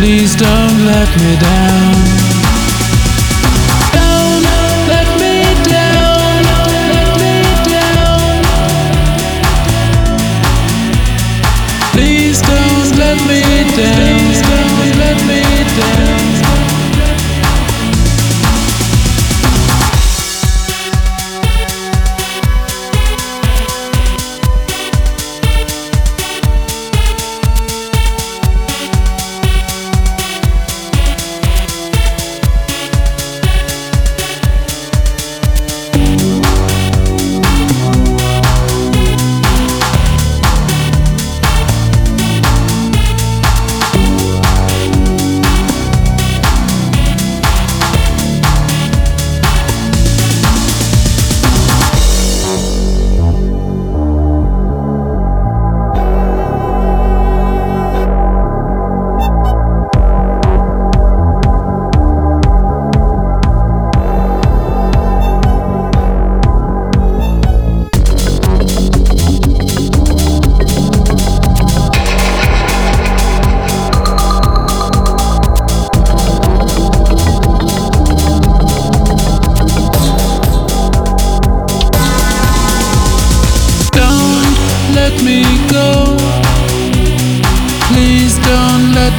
Please don't let me down.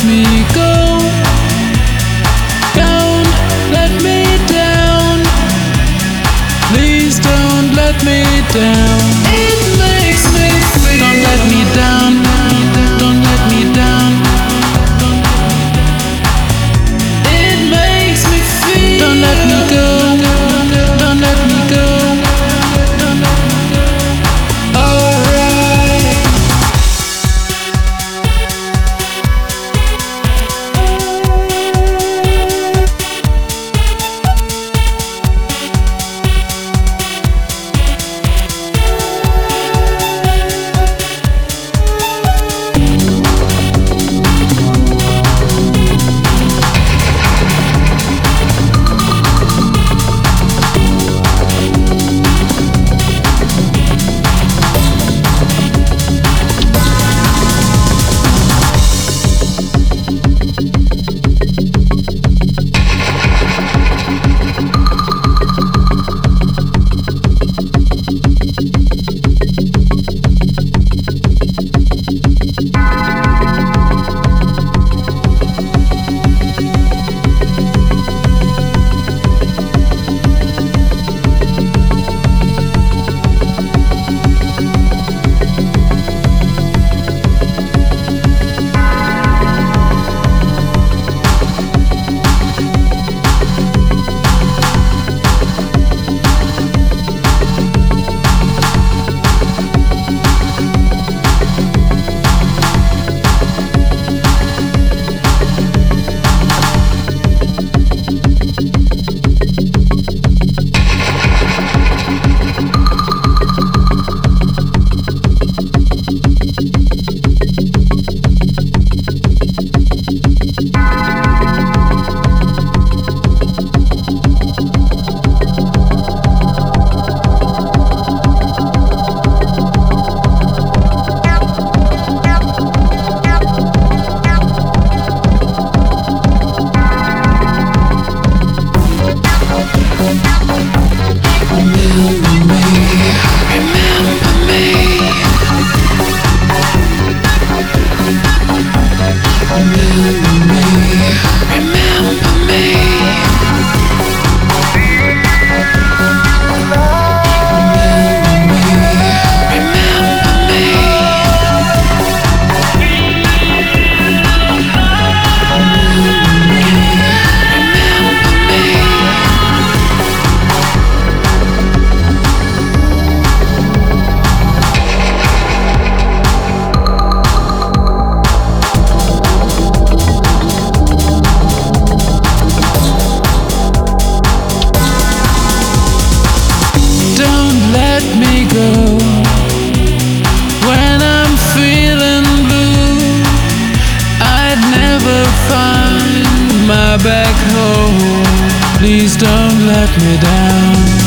me go let me down. Please don't let me down. please don't let me down.